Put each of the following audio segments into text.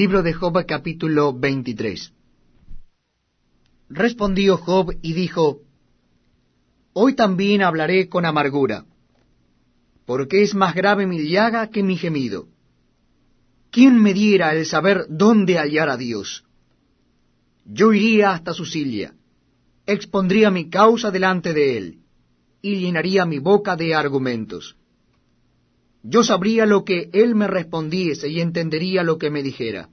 Libro de Job capítulo 23 Respondió Job y dijo, Hoy también hablaré con amargura, porque es más grave mi llaga que mi gemido. ¿Quién me diera el saber dónde hallar a Dios? Yo iría hasta su silla, expondría mi causa delante de él, y llenaría mi boca de argumentos. Yo sabría lo que él me respondiese y entendería lo que me dijera.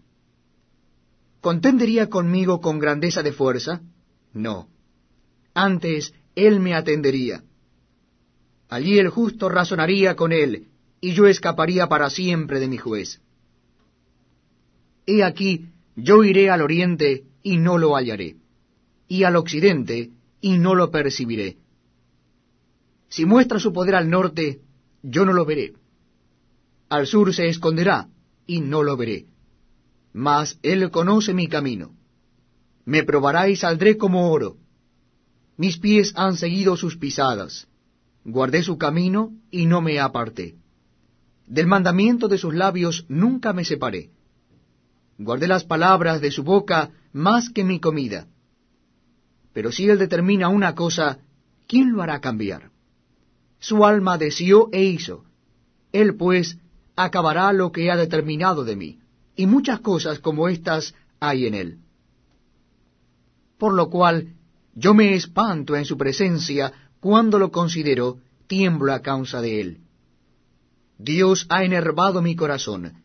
¿Contendería conmigo con grandeza de fuerza? No. Antes él me atendería. Allí el justo razonaría con él, y yo escaparía para siempre de mi juez. He aquí, yo iré al oriente y no lo hallaré, y al occidente y no lo percibiré. Si muestra su poder al norte, yo no lo veré. Al sur se esconderá, y no lo veré. Mas él conoce mi camino. Me probará y saldré como oro. Mis pies han seguido sus pisadas. Guardé su camino y no me aparté. Del mandamiento de sus labios nunca me separé. Guardé las palabras de su boca más que mi comida. Pero si él determina una cosa, ¿quién lo hará cambiar? Su alma deseó e hizo. Él pues acabará lo que ha determinado de mí, y muchas cosas como estas hay en él. Por lo cual yo me espanto en su presencia cuando lo considero, tiemblo a causa de él. Dios ha enervado mi corazón,